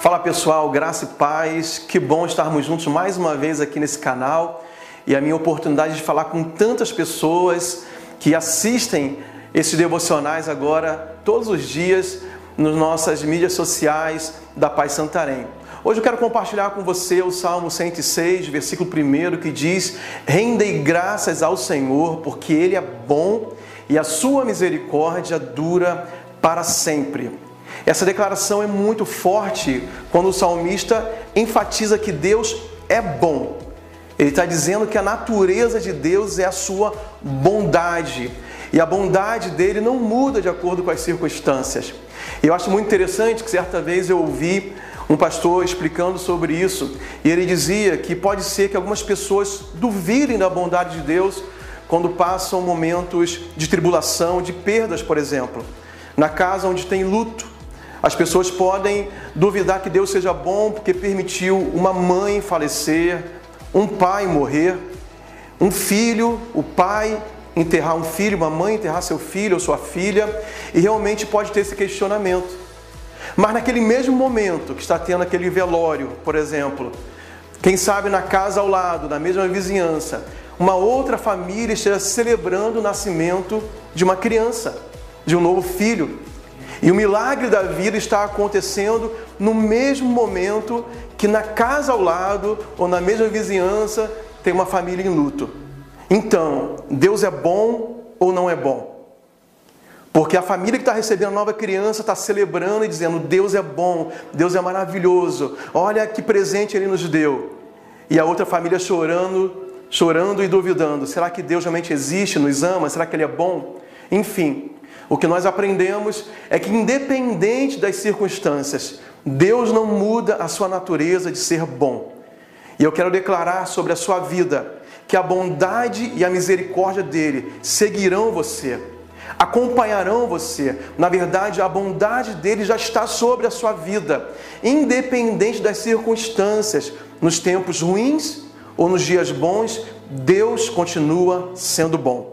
Fala pessoal, graça e paz, que bom estarmos juntos mais uma vez aqui nesse canal e a minha oportunidade de falar com tantas pessoas que assistem esses devocionais agora todos os dias nas nossas mídias sociais da Paz Santarém. Hoje eu quero compartilhar com você o Salmo 106, versículo 1, que diz: Rendei graças ao Senhor, porque Ele é bom e a sua misericórdia dura para sempre. Essa declaração é muito forte quando o salmista enfatiza que Deus é bom. Ele está dizendo que a natureza de Deus é a sua bondade. E a bondade dele não muda de acordo com as circunstâncias. Eu acho muito interessante que certa vez eu ouvi um pastor explicando sobre isso, e ele dizia que pode ser que algumas pessoas duvidem da bondade de Deus quando passam momentos de tribulação, de perdas, por exemplo. Na casa onde tem luto, as pessoas podem duvidar que Deus seja bom porque permitiu uma mãe falecer, um pai morrer, um filho, o pai enterrar um filho, uma mãe enterrar seu filho ou sua filha, e realmente pode ter esse questionamento. Mas naquele mesmo momento que está tendo aquele velório, por exemplo, quem sabe na casa ao lado, na mesma vizinhança, uma outra família esteja celebrando o nascimento de uma criança, de um novo filho, e o milagre da vida está acontecendo no mesmo momento que na casa ao lado ou na mesma vizinhança tem uma família em luto. Então, Deus é bom ou não é bom? Porque a família que está recebendo a nova criança está celebrando e dizendo: Deus é bom, Deus é maravilhoso, olha que presente Ele nos deu. E a outra família chorando, chorando e duvidando: será que Deus realmente existe, nos ama? Será que Ele é bom? Enfim, o que nós aprendemos é que, independente das circunstâncias, Deus não muda a sua natureza de ser bom. E eu quero declarar sobre a sua vida que a bondade e a misericórdia dele seguirão você, acompanharão você. Na verdade, a bondade dele já está sobre a sua vida, independente das circunstâncias, nos tempos ruins ou nos dias bons, Deus continua sendo bom.